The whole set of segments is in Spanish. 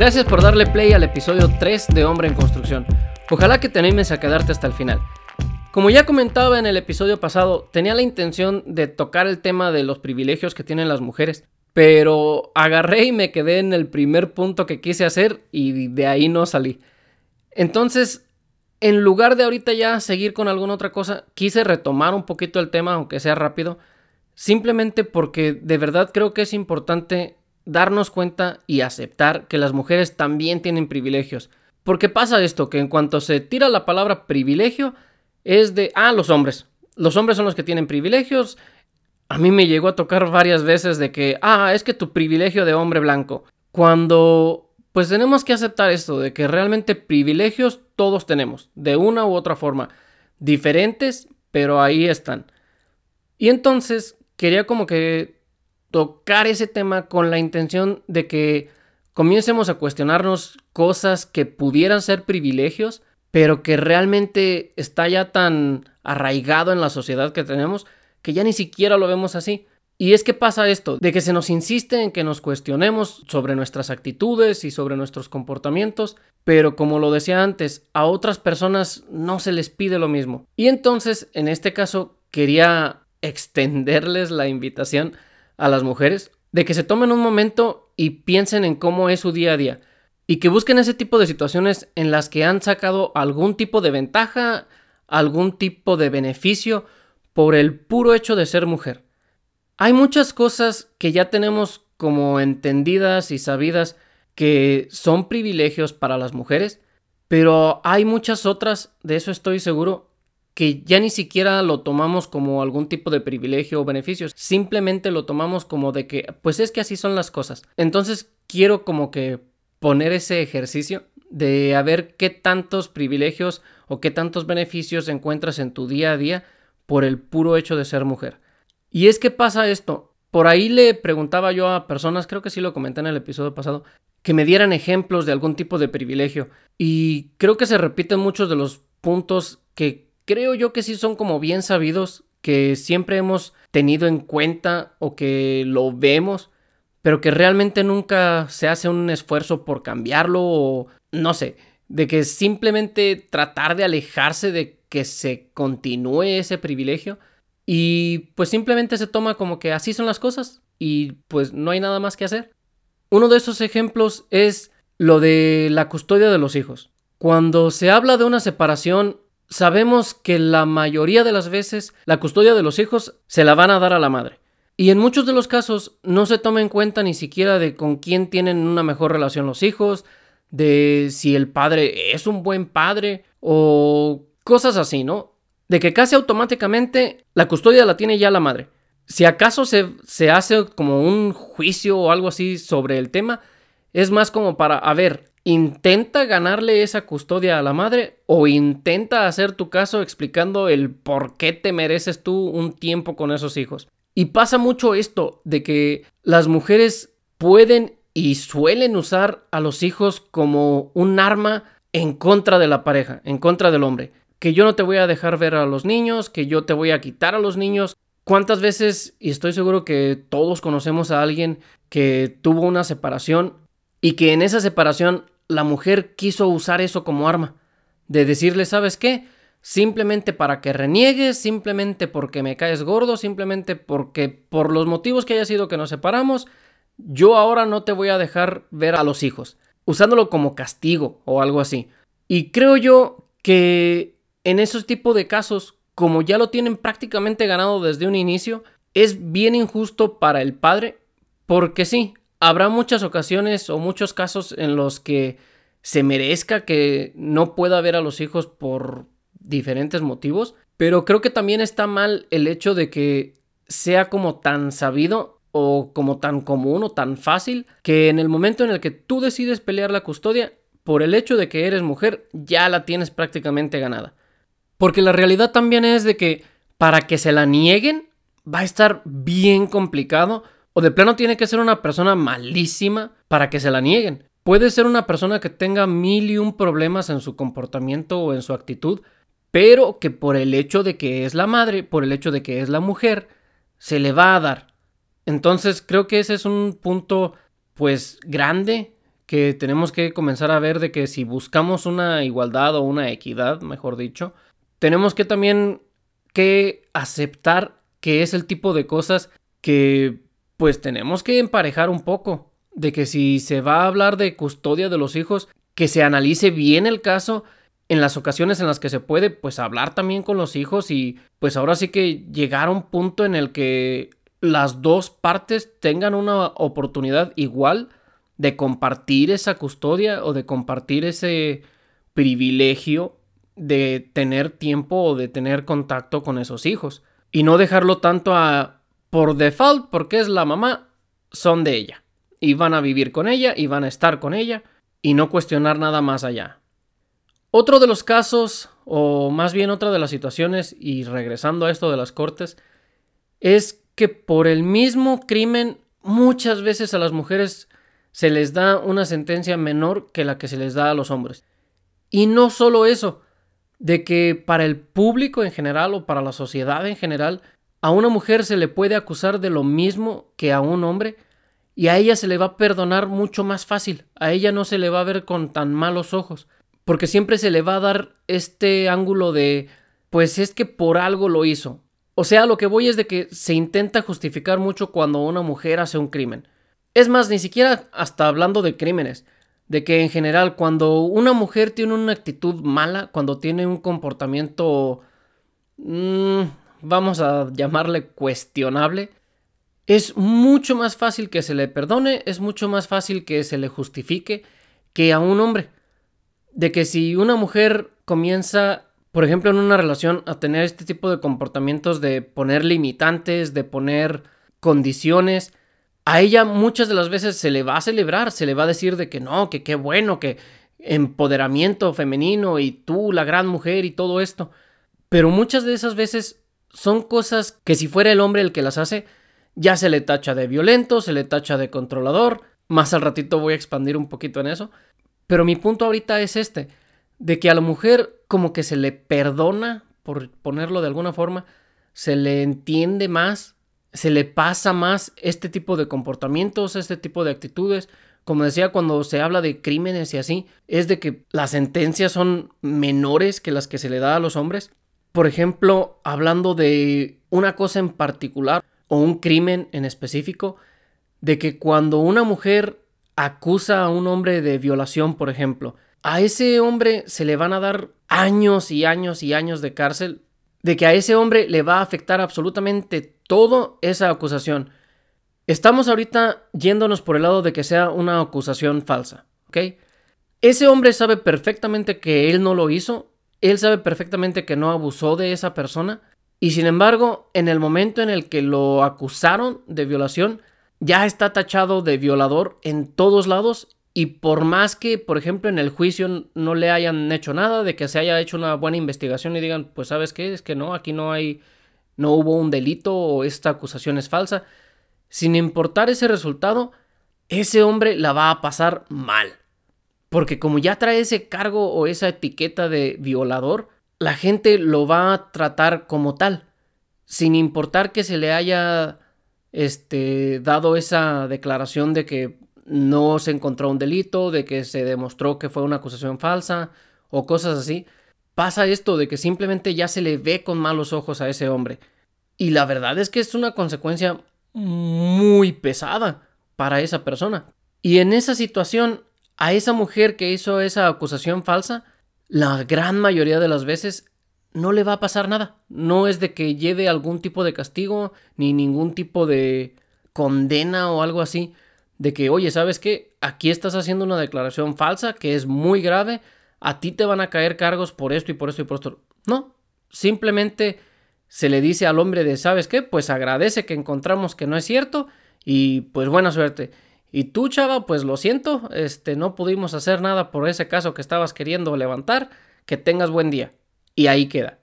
Gracias por darle play al episodio 3 de Hombre en Construcción. Ojalá que te animes a quedarte hasta el final. Como ya comentaba en el episodio pasado, tenía la intención de tocar el tema de los privilegios que tienen las mujeres, pero agarré y me quedé en el primer punto que quise hacer y de ahí no salí. Entonces, en lugar de ahorita ya seguir con alguna otra cosa, quise retomar un poquito el tema, aunque sea rápido, simplemente porque de verdad creo que es importante darnos cuenta y aceptar que las mujeres también tienen privilegios. Porque pasa esto, que en cuanto se tira la palabra privilegio, es de, ah, los hombres. Los hombres son los que tienen privilegios. A mí me llegó a tocar varias veces de que, ah, es que tu privilegio de hombre blanco. Cuando, pues tenemos que aceptar esto, de que realmente privilegios todos tenemos, de una u otra forma. Diferentes, pero ahí están. Y entonces quería como que tocar ese tema con la intención de que comiencemos a cuestionarnos cosas que pudieran ser privilegios, pero que realmente está ya tan arraigado en la sociedad que tenemos que ya ni siquiera lo vemos así. Y es que pasa esto, de que se nos insiste en que nos cuestionemos sobre nuestras actitudes y sobre nuestros comportamientos, pero como lo decía antes, a otras personas no se les pide lo mismo. Y entonces, en este caso, quería extenderles la invitación a las mujeres de que se tomen un momento y piensen en cómo es su día a día y que busquen ese tipo de situaciones en las que han sacado algún tipo de ventaja, algún tipo de beneficio por el puro hecho de ser mujer. Hay muchas cosas que ya tenemos como entendidas y sabidas que son privilegios para las mujeres, pero hay muchas otras, de eso estoy seguro, que ya ni siquiera lo tomamos como algún tipo de privilegio o beneficios, simplemente lo tomamos como de que, pues es que así son las cosas. Entonces quiero como que poner ese ejercicio de a ver qué tantos privilegios o qué tantos beneficios encuentras en tu día a día por el puro hecho de ser mujer. Y es que pasa esto. Por ahí le preguntaba yo a personas, creo que sí lo comenté en el episodio pasado, que me dieran ejemplos de algún tipo de privilegio. Y creo que se repiten muchos de los puntos que creo yo que sí son como bien sabidos, que siempre hemos tenido en cuenta o que lo vemos, pero que realmente nunca se hace un esfuerzo por cambiarlo o no sé, de que simplemente tratar de alejarse de que se continúe ese privilegio y pues simplemente se toma como que así son las cosas y pues no hay nada más que hacer. Uno de esos ejemplos es lo de la custodia de los hijos. Cuando se habla de una separación sabemos que la mayoría de las veces la custodia de los hijos se la van a dar a la madre. Y en muchos de los casos no se toma en cuenta ni siquiera de con quién tienen una mejor relación los hijos, de si el padre es un buen padre o cosas así, ¿no? De que casi automáticamente la custodia la tiene ya la madre. Si acaso se, se hace como un juicio o algo así sobre el tema, es más como para, a ver, intenta ganarle esa custodia a la madre o intenta hacer tu caso explicando el por qué te mereces tú un tiempo con esos hijos. Y pasa mucho esto de que las mujeres pueden y suelen usar a los hijos como un arma en contra de la pareja, en contra del hombre. Que yo no te voy a dejar ver a los niños, que yo te voy a quitar a los niños. ¿Cuántas veces, y estoy seguro que todos conocemos a alguien que tuvo una separación y que en esa separación la mujer quiso usar eso como arma. De decirle, ¿sabes qué? Simplemente para que reniegues, simplemente porque me caes gordo, simplemente porque por los motivos que haya sido que nos separamos, yo ahora no te voy a dejar ver a los hijos, usándolo como castigo o algo así. Y creo yo que en esos tipos de casos, como ya lo tienen prácticamente ganado desde un inicio, es bien injusto para el padre, porque sí, habrá muchas ocasiones o muchos casos en los que se merezca que no pueda ver a los hijos por diferentes motivos, pero creo que también está mal el hecho de que sea como tan sabido o como tan común o tan fácil que en el momento en el que tú decides pelear la custodia, por el hecho de que eres mujer, ya la tienes prácticamente ganada. Porque la realidad también es de que para que se la nieguen va a estar bien complicado o de plano tiene que ser una persona malísima para que se la nieguen. Puede ser una persona que tenga mil y un problemas en su comportamiento o en su actitud, pero que por el hecho de que es la madre, por el hecho de que es la mujer, se le va a dar. Entonces creo que ese es un punto pues grande que tenemos que comenzar a ver de que si buscamos una igualdad o una equidad, mejor dicho, tenemos que también que aceptar que es el tipo de cosas que pues tenemos que emparejar un poco. De que si se va a hablar de custodia de los hijos, que se analice bien el caso en las ocasiones en las que se puede, pues hablar también con los hijos y pues ahora sí que llegar a un punto en el que las dos partes tengan una oportunidad igual de compartir esa custodia o de compartir ese privilegio de tener tiempo o de tener contacto con esos hijos. Y no dejarlo tanto a por default, porque es la mamá, son de ella. Y van a vivir con ella y van a estar con ella y no cuestionar nada más allá. Otro de los casos, o más bien otra de las situaciones, y regresando a esto de las cortes, es que por el mismo crimen muchas veces a las mujeres se les da una sentencia menor que la que se les da a los hombres. Y no solo eso, de que para el público en general o para la sociedad en general, a una mujer se le puede acusar de lo mismo que a un hombre y a ella se le va a perdonar mucho más fácil, a ella no se le va a ver con tan malos ojos, porque siempre se le va a dar este ángulo de, pues es que por algo lo hizo. O sea, lo que voy es de que se intenta justificar mucho cuando una mujer hace un crimen. Es más, ni siquiera hasta hablando de crímenes, de que en general cuando una mujer tiene una actitud mala, cuando tiene un comportamiento, mmm, vamos a llamarle cuestionable, es mucho más fácil que se le perdone, es mucho más fácil que se le justifique que a un hombre. De que si una mujer comienza, por ejemplo, en una relación a tener este tipo de comportamientos de poner limitantes, de poner condiciones, a ella muchas de las veces se le va a celebrar, se le va a decir de que no, que qué bueno, que empoderamiento femenino y tú la gran mujer y todo esto. Pero muchas de esas veces son cosas que si fuera el hombre el que las hace, ya se le tacha de violento, se le tacha de controlador. Más al ratito voy a expandir un poquito en eso. Pero mi punto ahorita es este, de que a la mujer como que se le perdona, por ponerlo de alguna forma, se le entiende más se le pasa más este tipo de comportamientos, este tipo de actitudes. Como decía, cuando se habla de crímenes y así, es de que las sentencias son menores que las que se le da a los hombres. Por ejemplo, hablando de una cosa en particular o un crimen en específico, de que cuando una mujer acusa a un hombre de violación, por ejemplo, a ese hombre se le van a dar años y años y años de cárcel, de que a ese hombre le va a afectar absolutamente todo esa acusación. Estamos ahorita yéndonos por el lado de que sea una acusación falsa, ¿ok? Ese hombre sabe perfectamente que él no lo hizo, él sabe perfectamente que no abusó de esa persona, y sin embargo, en el momento en el que lo acusaron de violación, ya está tachado de violador en todos lados y por más que, por ejemplo, en el juicio no le hayan hecho nada, de que se haya hecho una buena investigación y digan, pues sabes qué, es que no, aquí no hay no hubo un delito o esta acusación es falsa, sin importar ese resultado, ese hombre la va a pasar mal. Porque como ya trae ese cargo o esa etiqueta de violador, la gente lo va a tratar como tal, sin importar que se le haya este, dado esa declaración de que no se encontró un delito, de que se demostró que fue una acusación falsa o cosas así pasa esto de que simplemente ya se le ve con malos ojos a ese hombre. Y la verdad es que es una consecuencia muy pesada para esa persona. Y en esa situación, a esa mujer que hizo esa acusación falsa, la gran mayoría de las veces no le va a pasar nada. No es de que lleve algún tipo de castigo, ni ningún tipo de condena o algo así. De que, oye, ¿sabes qué? Aquí estás haciendo una declaración falsa que es muy grave a ti te van a caer cargos por esto y por esto y por esto. No, simplemente se le dice al hombre de, ¿sabes qué? Pues agradece que encontramos que no es cierto y pues buena suerte. Y tú, chava, pues lo siento, este, no pudimos hacer nada por ese caso que estabas queriendo levantar, que tengas buen día. Y ahí queda.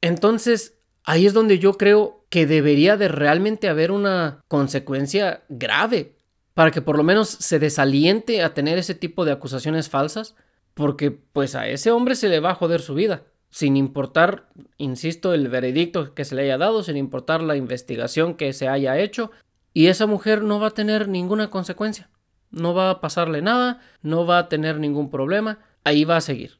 Entonces, ahí es donde yo creo que debería de realmente haber una consecuencia grave para que por lo menos se desaliente a tener ese tipo de acusaciones falsas porque pues a ese hombre se le va a joder su vida, sin importar, insisto, el veredicto que se le haya dado, sin importar la investigación que se haya hecho, y esa mujer no va a tener ninguna consecuencia. no va a pasarle nada, no va a tener ningún problema, ahí va a seguir.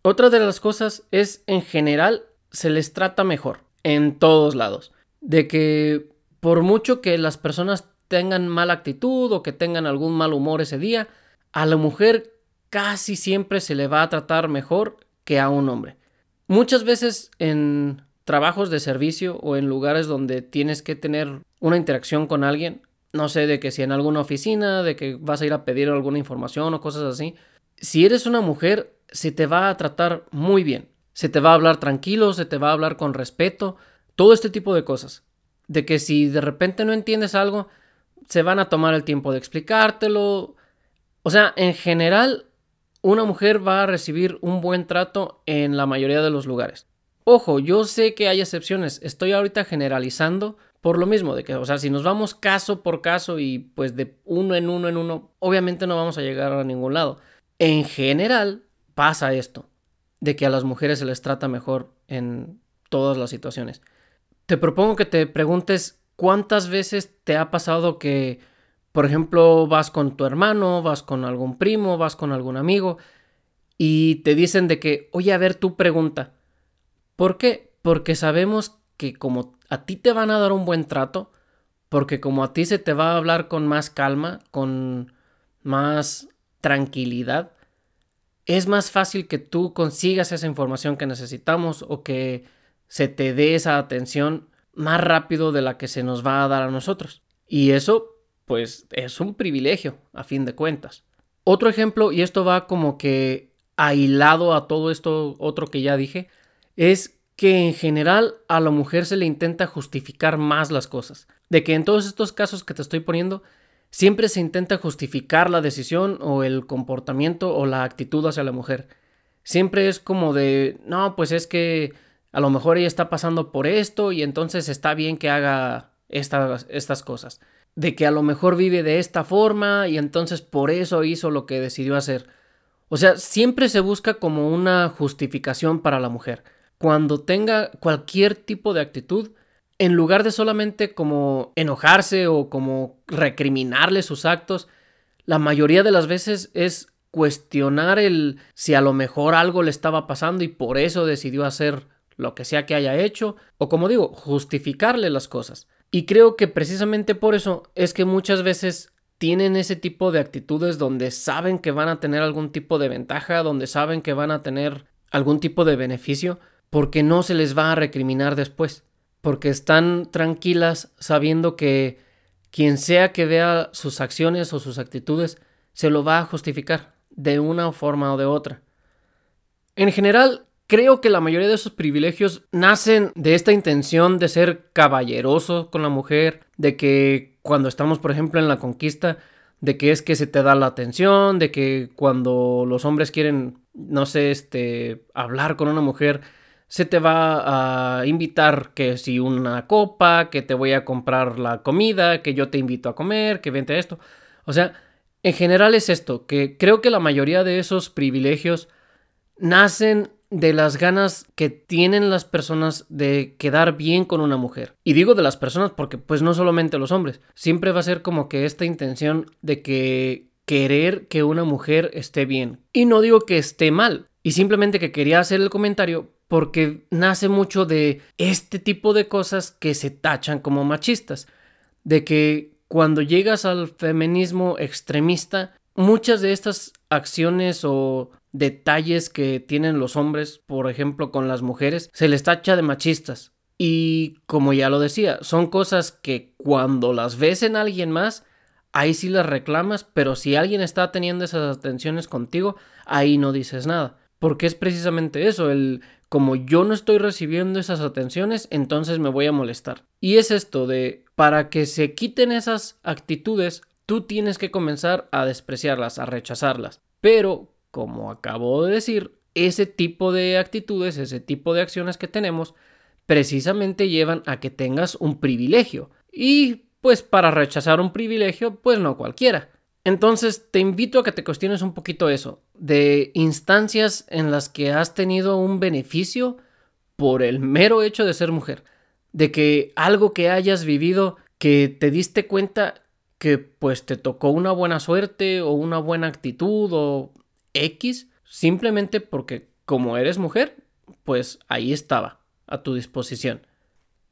Otra de las cosas es en general se les trata mejor en todos lados, de que por mucho que las personas tengan mala actitud o que tengan algún mal humor ese día, a la mujer casi siempre se le va a tratar mejor que a un hombre. Muchas veces en trabajos de servicio o en lugares donde tienes que tener una interacción con alguien, no sé, de que si en alguna oficina, de que vas a ir a pedir alguna información o cosas así, si eres una mujer, se te va a tratar muy bien, se te va a hablar tranquilo, se te va a hablar con respeto, todo este tipo de cosas. De que si de repente no entiendes algo, se van a tomar el tiempo de explicártelo. O sea, en general, una mujer va a recibir un buen trato en la mayoría de los lugares. Ojo, yo sé que hay excepciones, estoy ahorita generalizando por lo mismo, de que, o sea, si nos vamos caso por caso y pues de uno en uno en uno, obviamente no vamos a llegar a ningún lado. En general pasa esto, de que a las mujeres se les trata mejor en todas las situaciones. Te propongo que te preguntes cuántas veces te ha pasado que, por ejemplo, vas con tu hermano, vas con algún primo, vas con algún amigo y te dicen de que, oye, a ver, tu pregunta. ¿Por qué? Porque sabemos que como a ti te van a dar un buen trato, porque como a ti se te va a hablar con más calma, con más tranquilidad, es más fácil que tú consigas esa información que necesitamos o que se te dé esa atención más rápido de la que se nos va a dar a nosotros. Y eso, pues, es un privilegio, a fin de cuentas. Otro ejemplo, y esto va como que aislado a todo esto otro que ya dije, es que en general a la mujer se le intenta justificar más las cosas. De que en todos estos casos que te estoy poniendo, siempre se intenta justificar la decisión o el comportamiento o la actitud hacia la mujer. Siempre es como de, no, pues es que a lo mejor ella está pasando por esto y entonces está bien que haga estas, estas cosas. De que a lo mejor vive de esta forma y entonces por eso hizo lo que decidió hacer. O sea, siempre se busca como una justificación para la mujer cuando tenga cualquier tipo de actitud, en lugar de solamente como enojarse o como recriminarle sus actos, la mayoría de las veces es cuestionar el si a lo mejor algo le estaba pasando y por eso decidió hacer lo que sea que haya hecho, o como digo, justificarle las cosas. Y creo que precisamente por eso es que muchas veces tienen ese tipo de actitudes donde saben que van a tener algún tipo de ventaja, donde saben que van a tener algún tipo de beneficio, porque no se les va a recriminar después, porque están tranquilas sabiendo que quien sea que vea sus acciones o sus actitudes se lo va a justificar de una forma o de otra. En general, creo que la mayoría de esos privilegios nacen de esta intención de ser caballeroso con la mujer, de que cuando estamos, por ejemplo, en la conquista, de que es que se te da la atención, de que cuando los hombres quieren, no sé, este, hablar con una mujer, se te va a invitar que si una copa, que te voy a comprar la comida, que yo te invito a comer, que vente esto. O sea, en general es esto, que creo que la mayoría de esos privilegios nacen de las ganas que tienen las personas de quedar bien con una mujer. Y digo de las personas porque pues no solamente los hombres, siempre va a ser como que esta intención de que querer que una mujer esté bien. Y no digo que esté mal, y simplemente que quería hacer el comentario porque nace mucho de este tipo de cosas que se tachan como machistas, de que cuando llegas al feminismo extremista, muchas de estas acciones o detalles que tienen los hombres, por ejemplo con las mujeres, se les tacha de machistas. Y como ya lo decía, son cosas que cuando las ves en alguien más, ahí sí las reclamas, pero si alguien está teniendo esas atenciones contigo, ahí no dices nada. Porque es precisamente eso, el como yo no estoy recibiendo esas atenciones, entonces me voy a molestar. Y es esto de, para que se quiten esas actitudes, tú tienes que comenzar a despreciarlas, a rechazarlas. Pero, como acabo de decir, ese tipo de actitudes, ese tipo de acciones que tenemos, precisamente llevan a que tengas un privilegio. Y pues para rechazar un privilegio, pues no cualquiera. Entonces te invito a que te cuestiones un poquito eso, de instancias en las que has tenido un beneficio por el mero hecho de ser mujer, de que algo que hayas vivido que te diste cuenta que pues te tocó una buena suerte o una buena actitud o X, simplemente porque como eres mujer, pues ahí estaba, a tu disposición.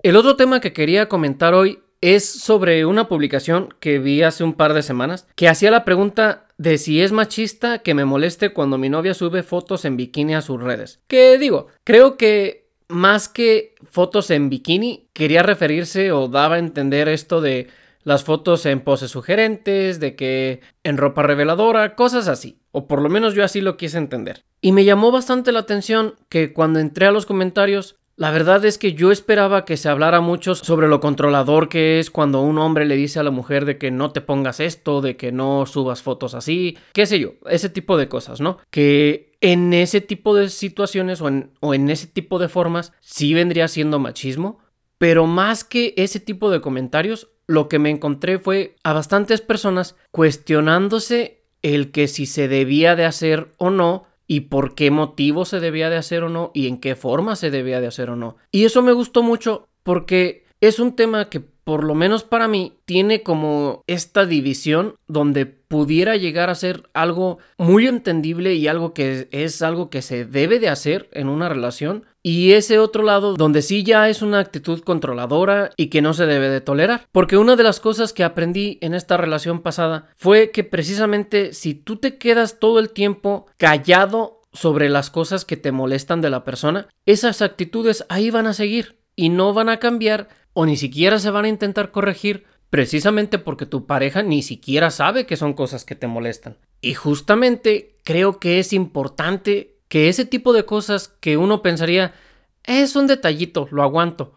El otro tema que quería comentar hoy es sobre una publicación que vi hace un par de semanas que hacía la pregunta de si es machista que me moleste cuando mi novia sube fotos en bikini a sus redes. Que digo, creo que más que fotos en bikini, quería referirse o daba a entender esto de las fotos en poses sugerentes, de que en ropa reveladora, cosas así. O por lo menos yo así lo quise entender. Y me llamó bastante la atención que cuando entré a los comentarios la verdad es que yo esperaba que se hablara mucho sobre lo controlador que es cuando un hombre le dice a la mujer de que no te pongas esto, de que no subas fotos así, qué sé yo, ese tipo de cosas, ¿no? Que en ese tipo de situaciones o en, o en ese tipo de formas sí vendría siendo machismo, pero más que ese tipo de comentarios, lo que me encontré fue a bastantes personas cuestionándose el que si se debía de hacer o no y por qué motivo se debía de hacer o no y en qué forma se debía de hacer o no. Y eso me gustó mucho porque es un tema que por lo menos para mí tiene como esta división donde pudiera llegar a ser algo muy entendible y algo que es algo que se debe de hacer en una relación y ese otro lado donde sí ya es una actitud controladora y que no se debe de tolerar. Porque una de las cosas que aprendí en esta relación pasada fue que precisamente si tú te quedas todo el tiempo callado sobre las cosas que te molestan de la persona, esas actitudes ahí van a seguir y no van a cambiar o ni siquiera se van a intentar corregir precisamente porque tu pareja ni siquiera sabe que son cosas que te molestan. Y justamente creo que es importante que ese tipo de cosas que uno pensaría es un detallito, lo aguanto,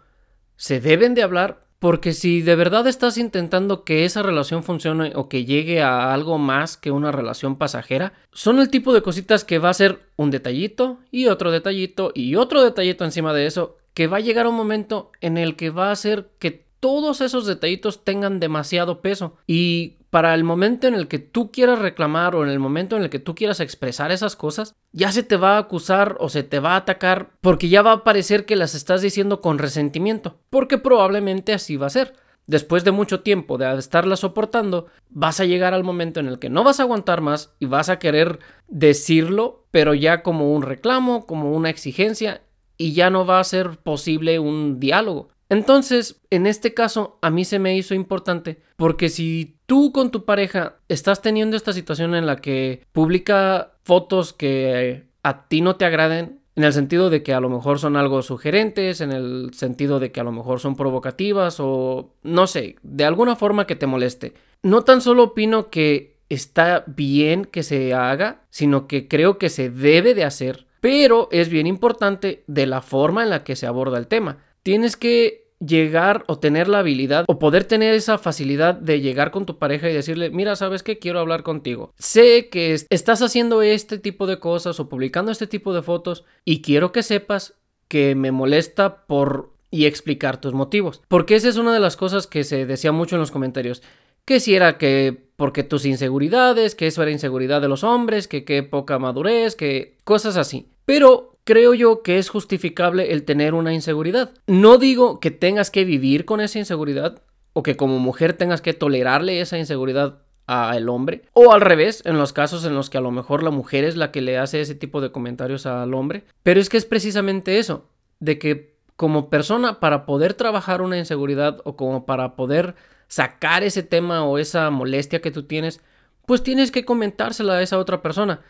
se deben de hablar porque si de verdad estás intentando que esa relación funcione o que llegue a algo más que una relación pasajera, son el tipo de cositas que va a ser un detallito y otro detallito y otro detallito encima de eso, que va a llegar un momento en el que va a hacer que todos esos detallitos tengan demasiado peso. Y para el momento en el que tú quieras reclamar o en el momento en el que tú quieras expresar esas cosas, ya se te va a acusar o se te va a atacar porque ya va a parecer que las estás diciendo con resentimiento, porque probablemente así va a ser. Después de mucho tiempo de estarla soportando, vas a llegar al momento en el que no vas a aguantar más y vas a querer decirlo, pero ya como un reclamo, como una exigencia, y ya no va a ser posible un diálogo. Entonces, en este caso, a mí se me hizo importante porque si tú con tu pareja estás teniendo esta situación en la que publica fotos que a ti no te agraden, en el sentido de que a lo mejor son algo sugerentes, en el sentido de que a lo mejor son provocativas o no sé, de alguna forma que te moleste. No tan solo opino que está bien que se haga, sino que creo que se debe de hacer, pero es bien importante de la forma en la que se aborda el tema tienes que llegar o tener la habilidad o poder tener esa facilidad de llegar con tu pareja y decirle, mira, ¿sabes qué? Quiero hablar contigo. Sé que estás haciendo este tipo de cosas o publicando este tipo de fotos y quiero que sepas que me molesta por y explicar tus motivos. Porque esa es una de las cosas que se decía mucho en los comentarios. Que si era que porque tus inseguridades, que eso era inseguridad de los hombres, que qué poca madurez, que cosas así. Pero creo yo que es justificable el tener una inseguridad. No digo que tengas que vivir con esa inseguridad o que como mujer tengas que tolerarle esa inseguridad al hombre o al revés en los casos en los que a lo mejor la mujer es la que le hace ese tipo de comentarios al hombre pero es que es precisamente eso de que como persona para poder trabajar una inseguridad o como para poder sacar ese tema o esa molestia que tú tienes pues tienes que comentársela a esa otra persona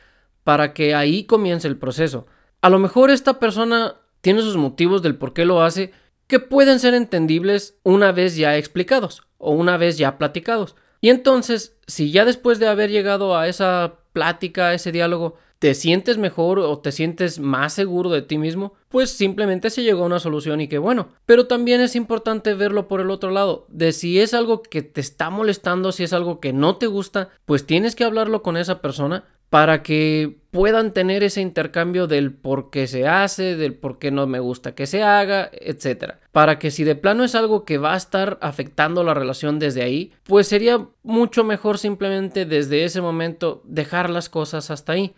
para que ahí comience el proceso a lo mejor esta persona tiene sus motivos del por qué lo hace que pueden ser entendibles una vez ya explicados o una vez ya platicados. Y entonces, si ya después de haber llegado a esa plática, a ese diálogo, te sientes mejor o te sientes más seguro de ti mismo, pues simplemente se llegó a una solución y qué bueno. Pero también es importante verlo por el otro lado, de si es algo que te está molestando, si es algo que no te gusta, pues tienes que hablarlo con esa persona para que puedan tener ese intercambio del por qué se hace, del por qué no me gusta que se haga, etc. Para que si de plano es algo que va a estar afectando la relación desde ahí, pues sería mucho mejor simplemente desde ese momento dejar las cosas hasta ahí.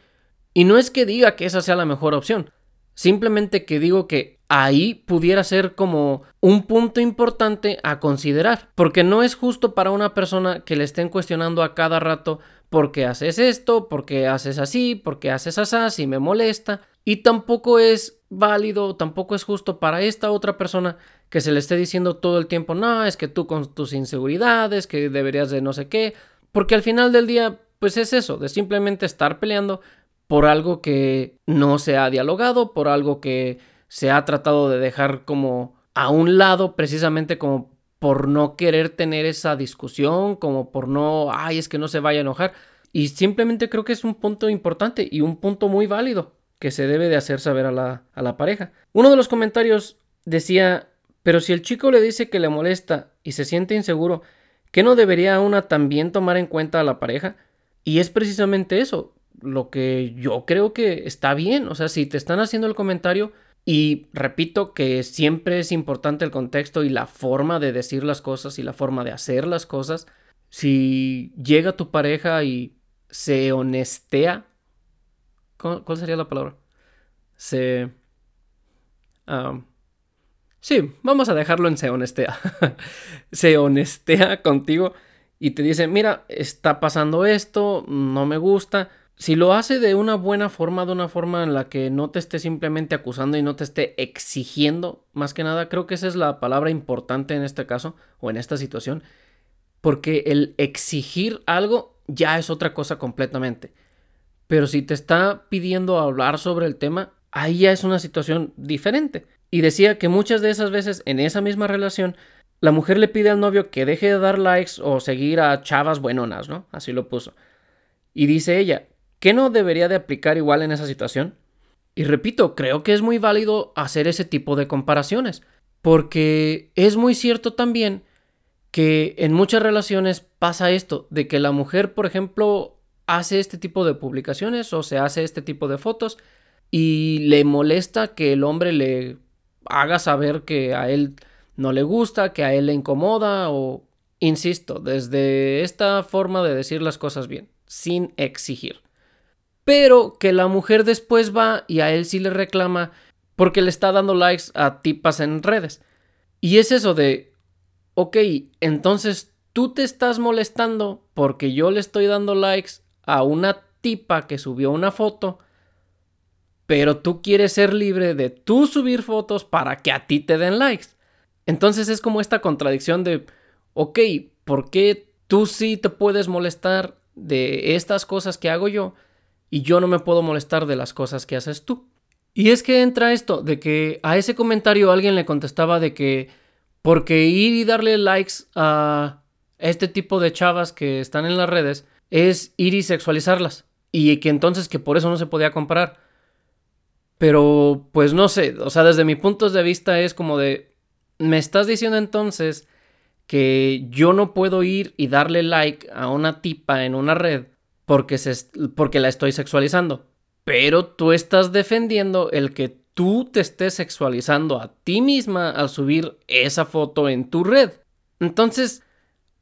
Y no es que diga que esa sea la mejor opción, simplemente que digo que ahí pudiera ser como un punto importante a considerar, porque no es justo para una persona que le estén cuestionando a cada rato por qué haces esto, por qué haces así, por qué haces así, si me molesta, y tampoco es válido, tampoco es justo para esta otra persona que se le esté diciendo todo el tiempo, no, es que tú con tus inseguridades, que deberías de no sé qué, porque al final del día, pues es eso, de simplemente estar peleando por algo que no se ha dialogado, por algo que se ha tratado de dejar como a un lado precisamente como por no querer tener esa discusión, como por no, ay, es que no se vaya a enojar. Y simplemente creo que es un punto importante y un punto muy válido que se debe de hacer saber a la, a la pareja. Uno de los comentarios decía, pero si el chico le dice que le molesta y se siente inseguro, ¿qué no debería una también tomar en cuenta a la pareja? Y es precisamente eso, lo que yo creo que está bien. O sea, si te están haciendo el comentario, y repito que siempre es importante el contexto y la forma de decir las cosas y la forma de hacer las cosas. Si llega tu pareja y se honestea, ¿cuál sería la palabra? Se... sí, vamos a dejarlo en se honestea. se honestea contigo y te dice, mira, está pasando esto, no me gusta si lo hace de una buena forma, de una forma en la que no te esté simplemente acusando y no te esté exigiendo, más que nada, creo que esa es la palabra importante en este caso o en esta situación, porque el exigir algo ya es otra cosa completamente. Pero si te está pidiendo hablar sobre el tema, ahí ya es una situación diferente. Y decía que muchas de esas veces en esa misma relación, la mujer le pide al novio que deje de dar likes o seguir a chavas buenonas, ¿no? Así lo puso. Y dice ella, ¿Qué no debería de aplicar igual en esa situación? Y repito, creo que es muy válido hacer ese tipo de comparaciones, porque es muy cierto también que en muchas relaciones pasa esto, de que la mujer, por ejemplo, hace este tipo de publicaciones o se hace este tipo de fotos y le molesta que el hombre le haga saber que a él no le gusta, que a él le incomoda o, insisto, desde esta forma de decir las cosas bien, sin exigir pero que la mujer después va y a él sí le reclama porque le está dando likes a tipas en redes. Y es eso de, ok, entonces tú te estás molestando porque yo le estoy dando likes a una tipa que subió una foto, pero tú quieres ser libre de tú subir fotos para que a ti te den likes. Entonces es como esta contradicción de, ok, ¿por qué tú sí te puedes molestar de estas cosas que hago yo? Y yo no me puedo molestar de las cosas que haces tú. Y es que entra esto, de que a ese comentario alguien le contestaba de que porque ir y darle likes a este tipo de chavas que están en las redes es ir y sexualizarlas. Y que entonces que por eso no se podía comparar. Pero pues no sé, o sea, desde mi punto de vista es como de, me estás diciendo entonces que yo no puedo ir y darle like a una tipa en una red porque, la estoy sexualizando. Pero tú estás defendiendo el que tú te estés sexualizando a ti misma al subir esa foto en tu red. Entonces,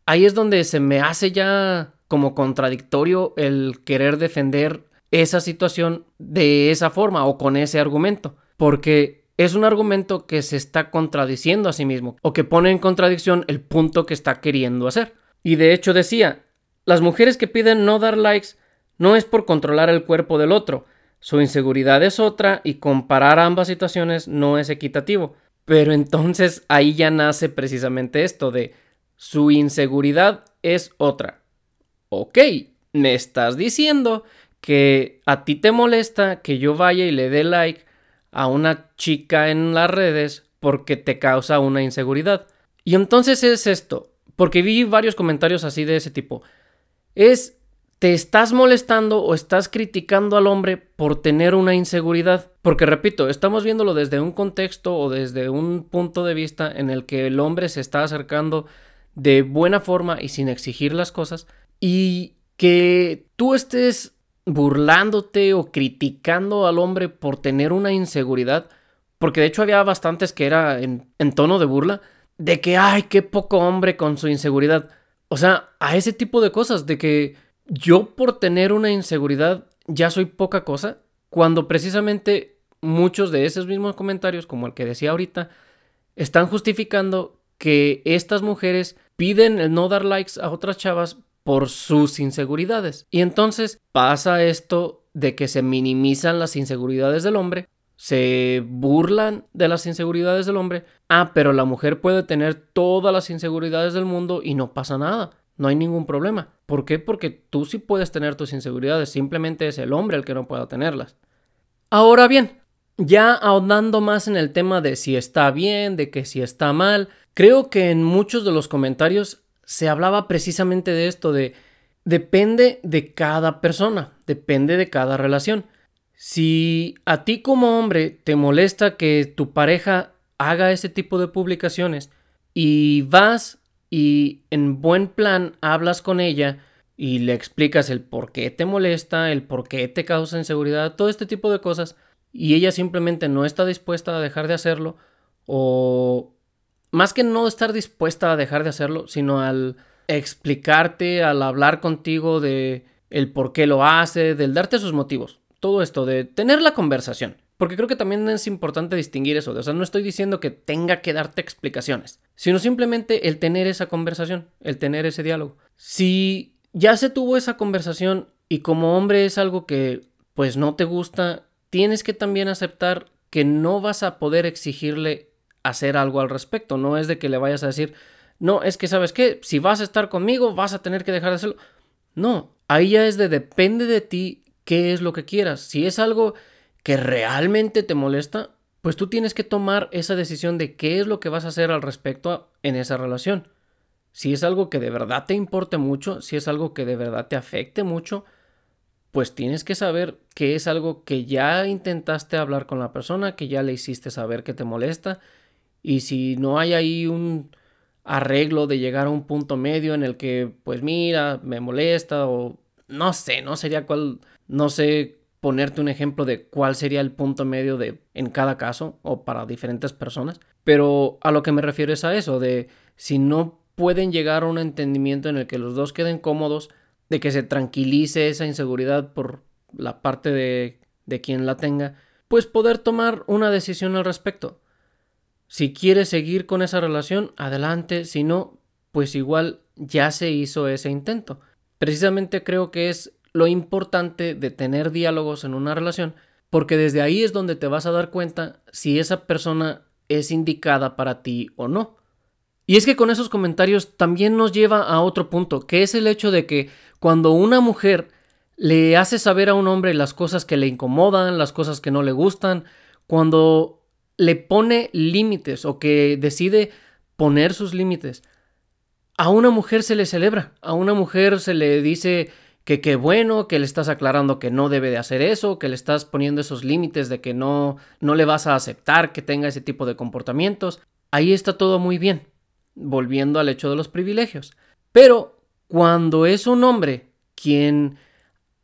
ahí es donde se me hace ya como contradictorio el querer defender esa situación de esa forma o con ese argumento. Porque es un argumento que se está contradiciendo a sí mismo o que pone en contradicción el punto que está queriendo hacer. Y de hecho decía, las mujeres que piden no dar likes no es por controlar el cuerpo del otro, su inseguridad es otra y comparar ambas situaciones no es equitativo. Pero entonces ahí ya nace precisamente esto de su inseguridad es otra. Ok, me estás diciendo que a ti te molesta que yo vaya y le dé like a una chica en las redes porque te causa una inseguridad. Y entonces es esto, porque vi varios comentarios así de ese tipo es te estás molestando o estás criticando al hombre por tener una inseguridad. Porque repito, estamos viéndolo desde un contexto o desde un punto de vista en el que el hombre se está acercando de buena forma y sin exigir las cosas. Y que tú estés burlándote o criticando al hombre por tener una inseguridad. Porque de hecho había bastantes que era en, en tono de burla. De que, ay, qué poco hombre con su inseguridad. O sea, a ese tipo de cosas, de que yo por tener una inseguridad ya soy poca cosa, cuando precisamente muchos de esos mismos comentarios, como el que decía ahorita, están justificando que estas mujeres piden el no dar likes a otras chavas por sus inseguridades. Y entonces pasa esto de que se minimizan las inseguridades del hombre, se burlan de las inseguridades del hombre. Ah, pero la mujer puede tener todas las inseguridades del mundo y no pasa nada. No hay ningún problema. ¿Por qué? Porque tú sí puedes tener tus inseguridades, simplemente es el hombre el que no pueda tenerlas. Ahora bien, ya ahondando más en el tema de si está bien, de que si está mal, creo que en muchos de los comentarios se hablaba precisamente de esto, de depende de cada persona, depende de cada relación. Si a ti como hombre te molesta que tu pareja haga ese tipo de publicaciones y vas y en buen plan hablas con ella y le explicas el por qué te molesta, el por qué te causa inseguridad, todo este tipo de cosas, y ella simplemente no está dispuesta a dejar de hacerlo, o más que no estar dispuesta a dejar de hacerlo, sino al explicarte, al hablar contigo de el por qué lo hace, del darte sus motivos. Todo esto, de tener la conversación. Porque creo que también es importante distinguir eso. o sea, no estoy diciendo que tenga que darte explicaciones, sino simplemente el tener esa conversación, el tener ese diálogo. Si ya se tuvo esa conversación y como hombre es algo que pues no te gusta, tienes que también aceptar que no vas a poder exigirle hacer algo al respecto. No es de que le vayas a decir, no, es que sabes qué, si vas a estar conmigo vas a tener que dejar de hacerlo. No, ahí ya es de depende de ti qué es lo que quieras. Si es algo que realmente te molesta, pues tú tienes que tomar esa decisión de qué es lo que vas a hacer al respecto en esa relación. Si es algo que de verdad te importe mucho, si es algo que de verdad te afecte mucho, pues tienes que saber que es algo que ya intentaste hablar con la persona, que ya le hiciste saber que te molesta y si no hay ahí un arreglo de llegar a un punto medio en el que, pues mira, me molesta o no sé, no sería cuál, no sé ponerte un ejemplo de cuál sería el punto medio de en cada caso o para diferentes personas, pero a lo que me refiero es a eso, de si no pueden llegar a un entendimiento en el que los dos queden cómodos, de que se tranquilice esa inseguridad por la parte de, de quien la tenga, pues poder tomar una decisión al respecto. Si quieres seguir con esa relación, adelante, si no, pues igual ya se hizo ese intento. Precisamente creo que es lo importante de tener diálogos en una relación, porque desde ahí es donde te vas a dar cuenta si esa persona es indicada para ti o no. Y es que con esos comentarios también nos lleva a otro punto, que es el hecho de que cuando una mujer le hace saber a un hombre las cosas que le incomodan, las cosas que no le gustan, cuando le pone límites o que decide poner sus límites, a una mujer se le celebra, a una mujer se le dice que qué bueno, que le estás aclarando que no debe de hacer eso, que le estás poniendo esos límites de que no, no le vas a aceptar que tenga ese tipo de comportamientos. Ahí está todo muy bien, volviendo al hecho de los privilegios. Pero cuando es un hombre quien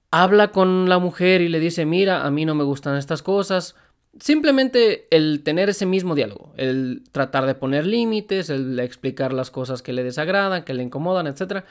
habla con la mujer y le dice, mira, a mí no me gustan estas cosas, Simplemente el tener ese mismo diálogo, el tratar de poner límites, el explicar las cosas que le desagradan, que le incomodan, etc.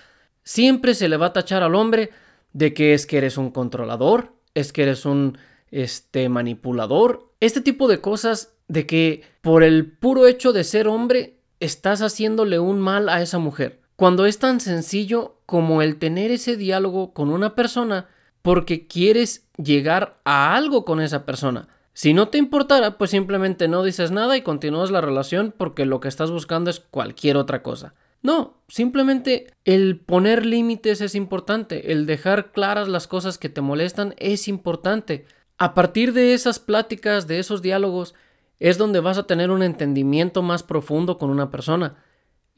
Siempre se le va a tachar al hombre de que es que eres un controlador, es que eres un este manipulador, este tipo de cosas de que por el puro hecho de ser hombre estás haciéndole un mal a esa mujer. Cuando es tan sencillo como el tener ese diálogo con una persona porque quieres llegar a algo con esa persona. Si no te importara, pues simplemente no dices nada y continúas la relación porque lo que estás buscando es cualquier otra cosa. No, simplemente el poner límites es importante, el dejar claras las cosas que te molestan es importante. A partir de esas pláticas, de esos diálogos, es donde vas a tener un entendimiento más profundo con una persona.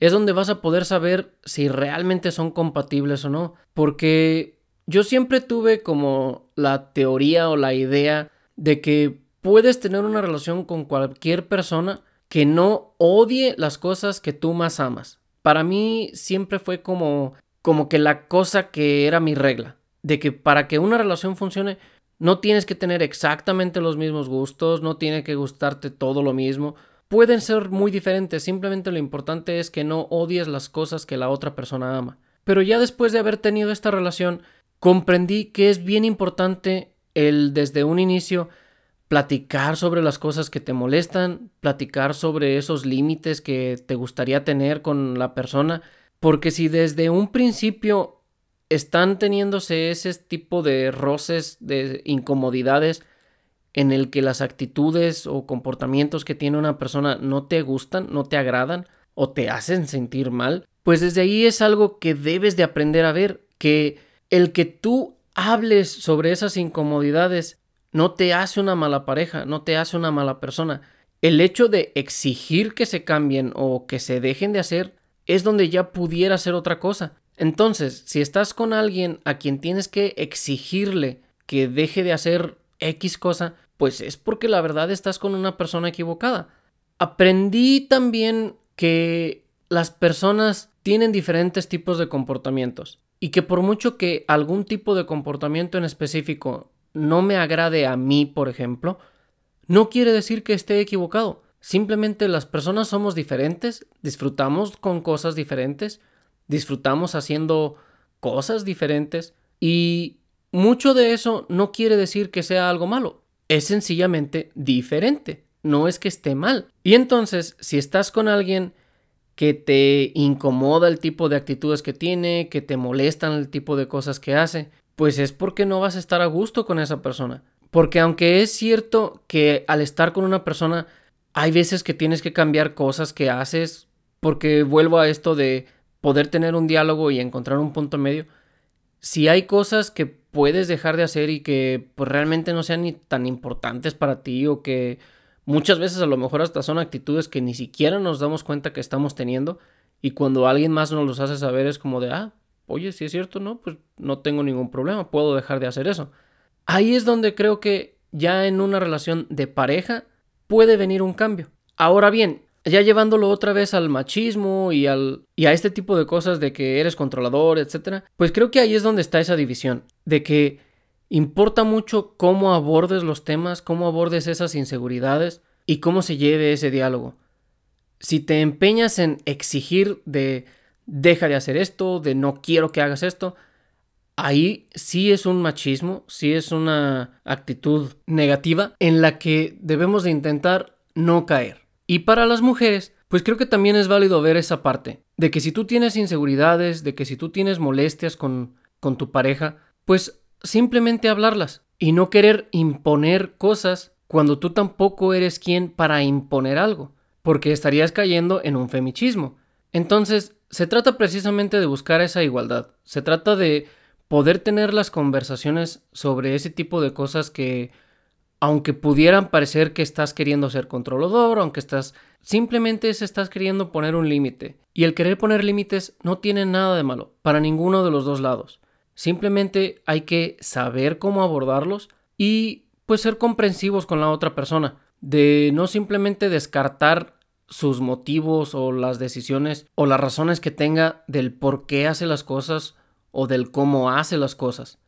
Es donde vas a poder saber si realmente son compatibles o no. Porque yo siempre tuve como la teoría o la idea de que puedes tener una relación con cualquier persona que no odie las cosas que tú más amas. Para mí siempre fue como como que la cosa que era mi regla, de que para que una relación funcione no tienes que tener exactamente los mismos gustos, no tiene que gustarte todo lo mismo, pueden ser muy diferentes, simplemente lo importante es que no odies las cosas que la otra persona ama. Pero ya después de haber tenido esta relación, comprendí que es bien importante el desde un inicio platicar sobre las cosas que te molestan, platicar sobre esos límites que te gustaría tener con la persona, porque si desde un principio están teniéndose ese tipo de roces, de incomodidades, en el que las actitudes o comportamientos que tiene una persona no te gustan, no te agradan o te hacen sentir mal, pues desde ahí es algo que debes de aprender a ver, que el que tú hables sobre esas incomodidades no te hace una mala pareja, no te hace una mala persona. El hecho de exigir que se cambien o que se dejen de hacer es donde ya pudiera ser otra cosa. Entonces, si estás con alguien a quien tienes que exigirle que deje de hacer X cosa, pues es porque la verdad estás con una persona equivocada. Aprendí también que las personas tienen diferentes tipos de comportamientos y que por mucho que algún tipo de comportamiento en específico no me agrade a mí, por ejemplo, no quiere decir que esté equivocado. Simplemente las personas somos diferentes, disfrutamos con cosas diferentes, disfrutamos haciendo cosas diferentes y mucho de eso no quiere decir que sea algo malo, es sencillamente diferente, no es que esté mal. Y entonces, si estás con alguien que te incomoda el tipo de actitudes que tiene, que te molestan el tipo de cosas que hace, pues es porque no vas a estar a gusto con esa persona. Porque aunque es cierto que al estar con una persona hay veces que tienes que cambiar cosas que haces, porque vuelvo a esto de poder tener un diálogo y encontrar un punto medio, si hay cosas que puedes dejar de hacer y que pues realmente no sean ni tan importantes para ti o que muchas veces a lo mejor hasta son actitudes que ni siquiera nos damos cuenta que estamos teniendo y cuando alguien más nos los hace saber es como de, ah, oye, si es cierto, no, pues no tengo ningún problema, puedo dejar de hacer eso. Ahí es donde creo que ya en una relación de pareja puede venir un cambio. Ahora bien, ya llevándolo otra vez al machismo y, al, y a este tipo de cosas de que eres controlador, etc., pues creo que ahí es donde está esa división, de que importa mucho cómo abordes los temas, cómo abordes esas inseguridades y cómo se lleve ese diálogo. Si te empeñas en exigir de deja de hacer esto, de no quiero que hagas esto, ahí sí es un machismo, sí es una actitud negativa en la que debemos de intentar no caer. Y para las mujeres, pues creo que también es válido ver esa parte, de que si tú tienes inseguridades, de que si tú tienes molestias con, con tu pareja, pues simplemente hablarlas y no querer imponer cosas cuando tú tampoco eres quien para imponer algo, porque estarías cayendo en un femichismo. Entonces, se trata precisamente de buscar esa igualdad, se trata de poder tener las conversaciones sobre ese tipo de cosas que aunque pudieran parecer que estás queriendo ser controlador, aunque estás simplemente se estás queriendo poner un límite. Y el querer poner límites no tiene nada de malo para ninguno de los dos lados. Simplemente hay que saber cómo abordarlos y pues ser comprensivos con la otra persona, de no simplemente descartar sus motivos o las decisiones o las razones que tenga del por qué hace las cosas o del cómo hace las cosas.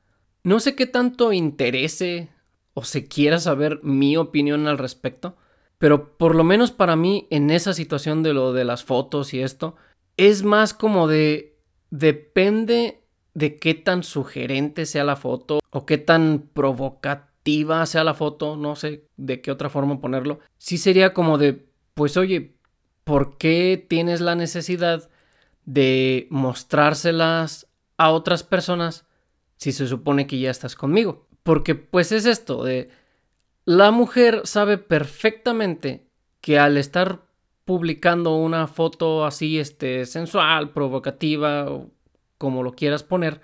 No sé qué tanto interese o se quiera saber mi opinión al respecto, pero por lo menos para mí en esa situación de lo de las fotos y esto, es más como de depende de qué tan sugerente sea la foto o qué tan provocativa sea la foto, no sé de qué otra forma ponerlo. Sí sería como de, pues oye, ¿por qué tienes la necesidad de mostrárselas a otras personas si se supone que ya estás conmigo? Porque pues es esto de... La mujer sabe perfectamente que al estar publicando una foto así, este, sensual, provocativa, como lo quieras poner,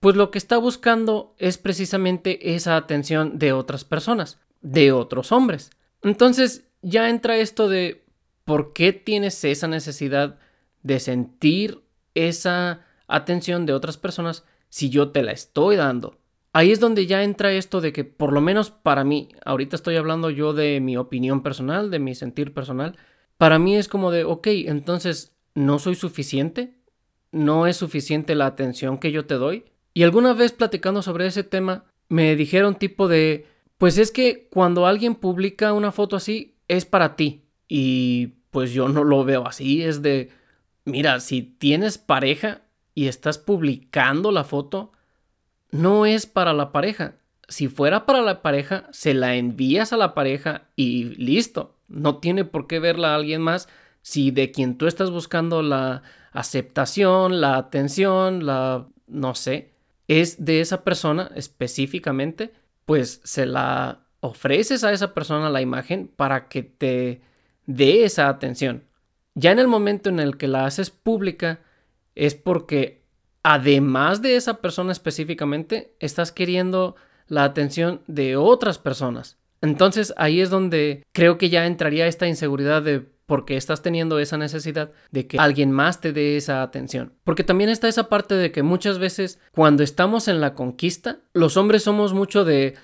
pues lo que está buscando es precisamente esa atención de otras personas, de otros hombres. Entonces ya entra esto de por qué tienes esa necesidad de sentir esa atención de otras personas si yo te la estoy dando ahí es donde ya entra esto de que, por lo menos para mí, ahorita estoy hablando yo de mi opinión personal, de mi sentir personal, para mí es como de, ok, entonces, ¿no soy suficiente? ¿No es suficiente la atención que yo te doy? Y alguna vez platicando sobre ese tema, me dijeron tipo de, pues es que cuando alguien publica una foto así, es para ti. Y pues yo no lo veo así, es de, mira, si tienes pareja y estás publicando la foto, no es para la pareja. si fuera para la pareja, se la envías a la pareja y listo. No tiene por qué verla a alguien más si de quien tú estás buscando la aceptación, la atención, la no sé, es de esa persona específicamente, pues se la ofreces a esa persona la imagen para que te dé esa atención. Ya en el momento en el que la haces pública es porque además de esa persona específicamente, estás queriendo la atención de otras personas. Entonces ahí es donde creo que ya entraría esta inseguridad de porque estás teniendo esa necesidad de que alguien más te dé esa atención. Porque también está esa parte de que muchas veces cuando estamos en la conquista, los hombres somos mucho de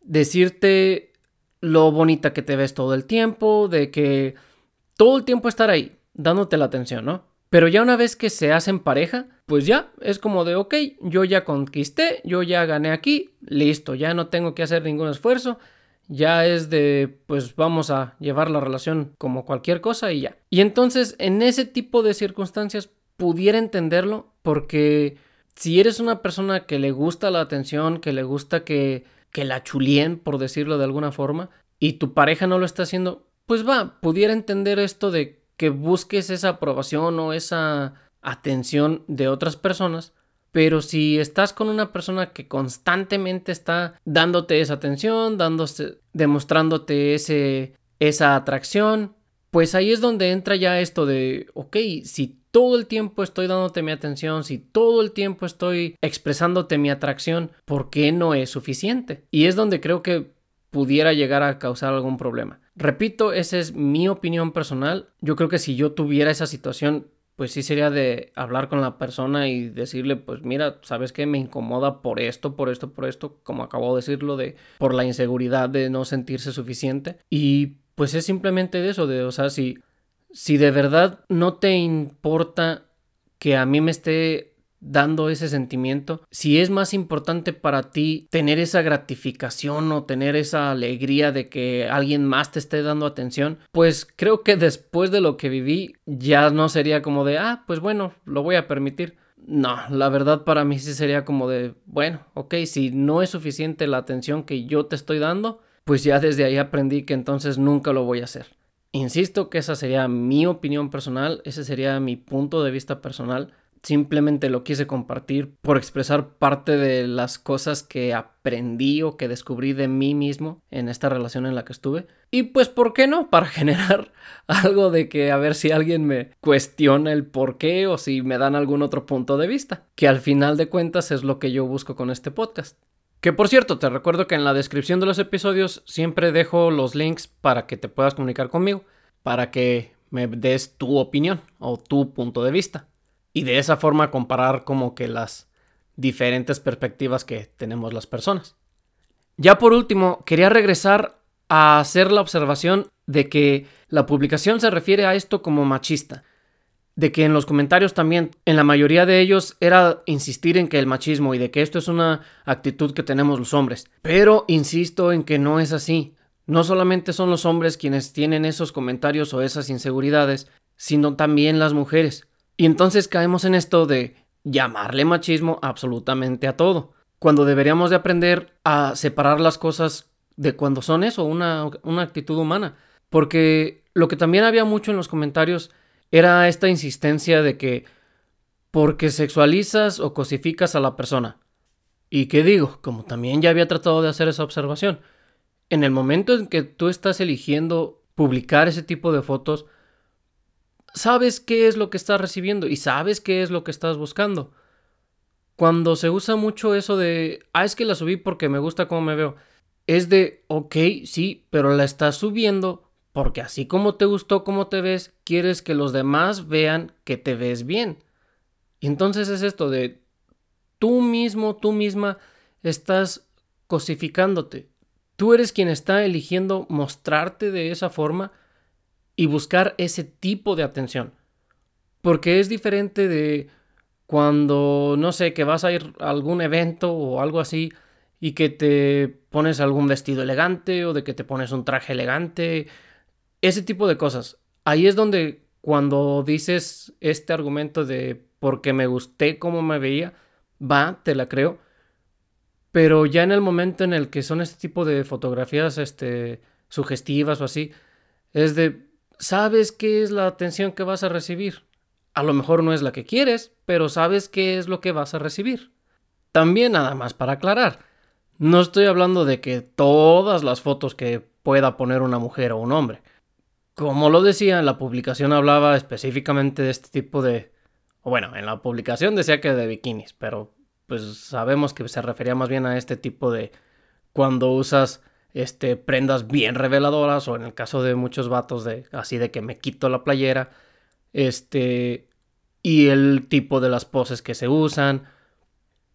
decirte lo bonita que te ves todo el tiempo, de que todo el tiempo estar ahí, dándote la atención, ¿no? Pero ya una vez que se hacen pareja, pues ya es como de, ok, yo ya conquisté, yo ya gané aquí, listo, ya no tengo que hacer ningún esfuerzo, ya es de, pues vamos a llevar la relación como cualquier cosa y ya. Y entonces en ese tipo de circunstancias pudiera entenderlo porque si eres una persona que le gusta la atención, que le gusta que, que la chulien, por decirlo de alguna forma, y tu pareja no lo está haciendo, pues va, pudiera entender esto de que busques esa aprobación o esa atención de otras personas, pero si estás con una persona que constantemente está dándote esa atención, dándose, demostrándote ese, esa atracción, pues ahí es donde entra ya esto de, ok, si todo el tiempo estoy dándote mi atención, si todo el tiempo estoy expresándote mi atracción, ¿por qué no es suficiente? Y es donde creo que pudiera llegar a causar algún problema. Repito, esa es mi opinión personal. Yo creo que si yo tuviera esa situación, pues sí sería de hablar con la persona y decirle, pues mira, ¿sabes qué? Me incomoda por esto, por esto, por esto, como acabo de decirlo, de por la inseguridad de no sentirse suficiente. Y pues es simplemente eso, de, o sea, si, si de verdad no te importa que a mí me esté dando ese sentimiento, si es más importante para ti tener esa gratificación o tener esa alegría de que alguien más te esté dando atención, pues creo que después de lo que viví ya no sería como de, ah, pues bueno, lo voy a permitir. No, la verdad para mí sí sería como de, bueno, ok, si no es suficiente la atención que yo te estoy dando, pues ya desde ahí aprendí que entonces nunca lo voy a hacer. Insisto que esa sería mi opinión personal, ese sería mi punto de vista personal simplemente lo quise compartir por expresar parte de las cosas que aprendí o que descubrí de mí mismo en esta relación en la que estuve. Y pues, ¿por qué no? Para generar algo de que a ver si alguien me cuestiona el por qué o si me dan algún otro punto de vista, que al final de cuentas es lo que yo busco con este podcast. Que por cierto, te recuerdo que en la descripción de los episodios siempre dejo los links para que te puedas comunicar conmigo, para que me des tu opinión o tu punto de vista y de esa forma comparar como que las diferentes perspectivas que tenemos las personas. Ya por último, quería regresar a hacer la observación de que la publicación se refiere a esto como machista, de que en los comentarios también, en la mayoría de ellos, era insistir en que el machismo y de que esto es una actitud que tenemos los hombres. Pero insisto en que no es así. No solamente son los hombres quienes tienen esos comentarios o esas inseguridades, sino también las mujeres. Y entonces caemos en esto de llamarle machismo absolutamente a todo, cuando deberíamos de aprender a separar las cosas de cuando son eso, una, una actitud humana. Porque lo que también había mucho en los comentarios era esta insistencia de que porque sexualizas o cosificas a la persona. ¿Y qué digo? Como también ya había tratado de hacer esa observación, en el momento en que tú estás eligiendo publicar ese tipo de fotos, sabes qué es lo que estás recibiendo y sabes qué es lo que estás buscando. Cuando se usa mucho eso de, ah, es que la subí porque me gusta cómo me veo, es de, ok, sí, pero la estás subiendo porque así como te gustó cómo te ves, quieres que los demás vean que te ves bien. Y entonces es esto de, tú mismo, tú misma, estás cosificándote. Tú eres quien está eligiendo mostrarte de esa forma y buscar ese tipo de atención. Porque es diferente de cuando, no sé, que vas a ir a algún evento o algo así y que te pones algún vestido elegante o de que te pones un traje elegante, ese tipo de cosas. Ahí es donde cuando dices este argumento de porque me gusté cómo me veía, va, te la creo. Pero ya en el momento en el que son este tipo de fotografías este, sugestivas o así, es de, sabes qué es la atención que vas a recibir. A lo mejor no es la que quieres, pero sabes qué es lo que vas a recibir. También nada más para aclarar, no estoy hablando de que todas las fotos que pueda poner una mujer o un hombre. Como lo decía, la publicación hablaba específicamente de este tipo de... Bueno, en la publicación decía que de bikinis, pero pues sabemos que se refería más bien a este tipo de cuando usas este prendas bien reveladoras o en el caso de muchos vatos de así de que me quito la playera este y el tipo de las poses que se usan.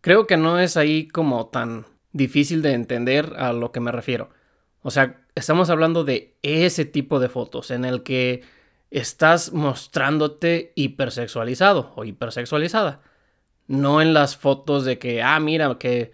Creo que no es ahí como tan difícil de entender a lo que me refiero. O sea estamos hablando de ese tipo de fotos en el que estás mostrándote hipersexualizado o hipersexualizada. No en las fotos de que, ah, mira, que,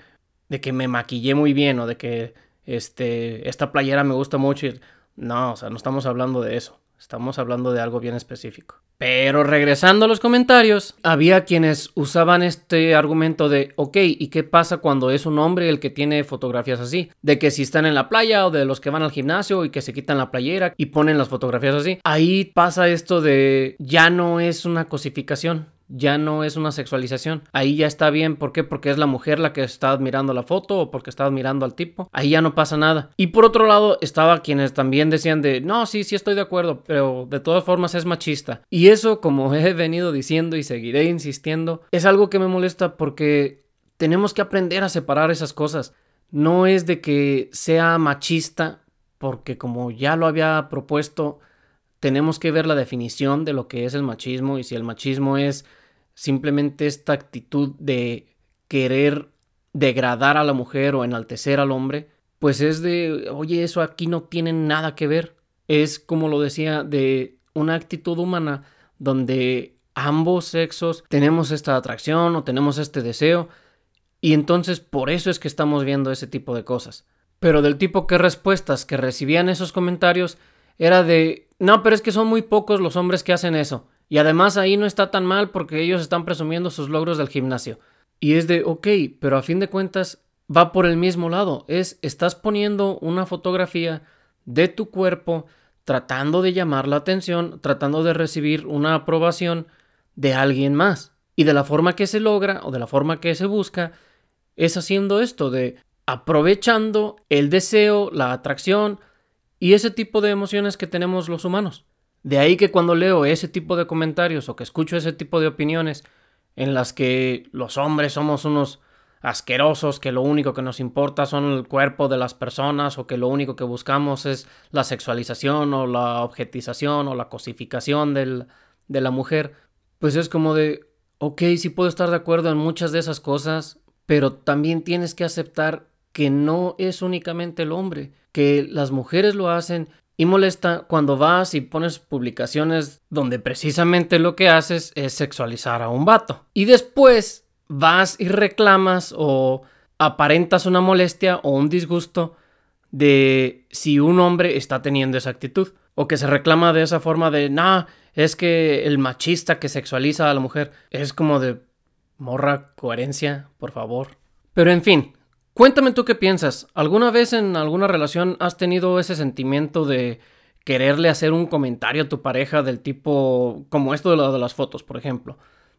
de que me maquillé muy bien o de que este, esta playera me gusta mucho. No, o sea, no estamos hablando de eso. Estamos hablando de algo bien específico. Pero regresando a los comentarios, había quienes usaban este argumento de, ok, ¿y qué pasa cuando es un hombre el que tiene fotografías así? De que si están en la playa o de los que van al gimnasio y que se quitan la playera y ponen las fotografías así. Ahí pasa esto de, ya no es una cosificación ya no es una sexualización. Ahí ya está bien. ¿Por qué? Porque es la mujer la que está admirando la foto o porque está admirando al tipo. Ahí ya no pasa nada. Y por otro lado, estaba quienes también decían de, no, sí, sí estoy de acuerdo, pero de todas formas es machista. Y eso, como he venido diciendo y seguiré insistiendo, es algo que me molesta porque tenemos que aprender a separar esas cosas. No es de que sea machista, porque como ya lo había propuesto, tenemos que ver la definición de lo que es el machismo y si el machismo es simplemente esta actitud de querer degradar a la mujer o enaltecer al hombre, pues es de, oye, eso aquí no tiene nada que ver. Es, como lo decía, de una actitud humana donde ambos sexos tenemos esta atracción o tenemos este deseo y entonces por eso es que estamos viendo ese tipo de cosas. Pero del tipo que respuestas que recibían esos comentarios era de, no, pero es que son muy pocos los hombres que hacen eso. Y además ahí no está tan mal porque ellos están presumiendo sus logros del gimnasio. Y es de, ok, pero a fin de cuentas va por el mismo lado. Es, estás poniendo una fotografía de tu cuerpo tratando de llamar la atención, tratando de recibir una aprobación de alguien más. Y de la forma que se logra o de la forma que se busca es haciendo esto de aprovechando el deseo, la atracción y ese tipo de emociones que tenemos los humanos. De ahí que cuando leo ese tipo de comentarios o que escucho ese tipo de opiniones en las que los hombres somos unos asquerosos, que lo único que nos importa son el cuerpo de las personas o que lo único que buscamos es la sexualización o la objetización o la cosificación del, de la mujer, pues es como de, ok, sí puedo estar de acuerdo en muchas de esas cosas, pero también tienes que aceptar que no es únicamente el hombre, que las mujeres lo hacen y molesta cuando vas y pones publicaciones donde precisamente lo que haces es sexualizar a un vato. Y después vas y reclamas o aparentas una molestia o un disgusto de si un hombre está teniendo esa actitud. O que se reclama de esa forma de, nah, es que el machista que sexualiza a la mujer es como de morra coherencia, por favor. Pero en fin, Cuéntame tú qué piensas. ¿Alguna vez en alguna relación has tenido ese sentimiento de quererle hacer un comentario a tu pareja del tipo como esto de, lo de las fotos, por ejemplo?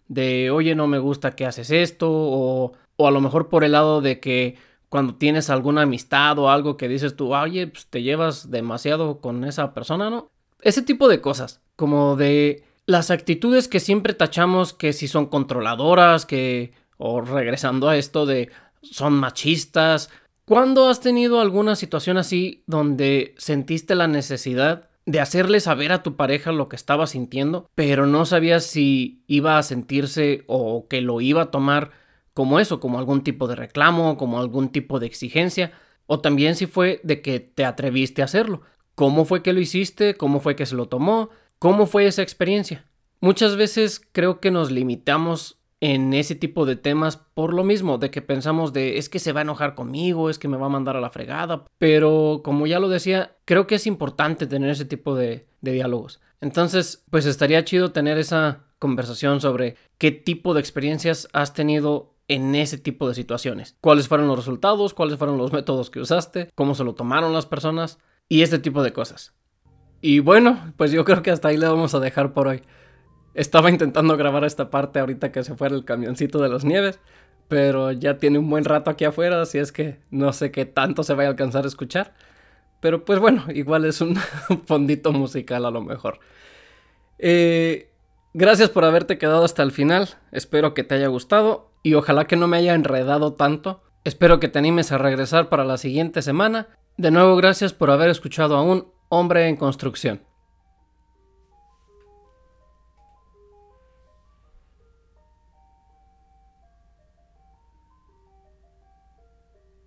De, oye, no me gusta que haces esto, o, o a lo mejor por el lado de que cuando tienes alguna amistad o algo que dices tú, oye, pues te llevas demasiado con esa persona, ¿no? Ese tipo de cosas, como de las actitudes que siempre tachamos que si son controladoras, que, o regresando a esto de, son machistas. ¿Cuándo has tenido alguna situación así donde sentiste la necesidad de hacerle saber a tu pareja lo que estaba sintiendo, pero no sabías si iba a sentirse o que lo iba a tomar como eso, como algún tipo de reclamo, como algún tipo de exigencia, o también si fue de que te atreviste a hacerlo. ¿Cómo fue que lo hiciste? ¿Cómo fue que se lo tomó? ¿Cómo fue esa experiencia? Muchas veces creo que nos limitamos en ese tipo de temas por lo mismo, de que pensamos de es que se va a enojar conmigo, es que me va a mandar a la fregada, pero como ya lo decía, creo que es importante tener ese tipo de, diálogos. Entonces, pues estaría chido tener esa conversación sobre qué tipo de experiencias has tenido en ese tipo de situaciones. ¿Cuáles fueron los resultados? ¿Cuáles fueron los métodos que usaste? ¿Cómo se lo tomaron las personas? Y este tipo de cosas. Y bueno, pues yo creo que hasta ahí le vamos a dejar por hoy. Estaba intentando grabar esta parte ahorita que se fuera el camioncito de las nieves, pero ya tiene un buen rato aquí afuera, así es que no sé qué tanto se vaya a alcanzar a escuchar. Pero pues bueno, igual es un fondito musical a lo mejor. Eh, gracias por haberte quedado hasta el final, espero que te haya gustado y ojalá que no me haya enredado tanto. Espero que te animes a regresar para la siguiente semana. De nuevo, gracias por haber escuchado a un hombre en construcción.